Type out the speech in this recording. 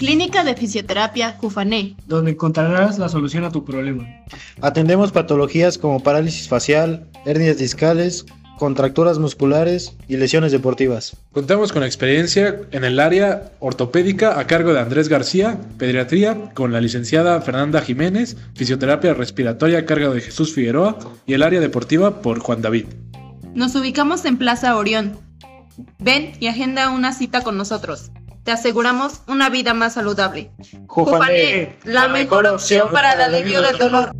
Clínica de Fisioterapia Cufané, donde encontrarás la solución a tu problema. Atendemos patologías como parálisis facial, hernias discales, contracturas musculares y lesiones deportivas. Contamos con experiencia en el área ortopédica a cargo de Andrés García, pediatría con la licenciada Fernanda Jiménez, fisioterapia respiratoria a cargo de Jesús Figueroa y el área deportiva por Juan David. Nos ubicamos en Plaza Orión. Ven y agenda una cita con nosotros. Te aseguramos una vida más saludable. Jufané, la mejor opción para el alivio del dolor.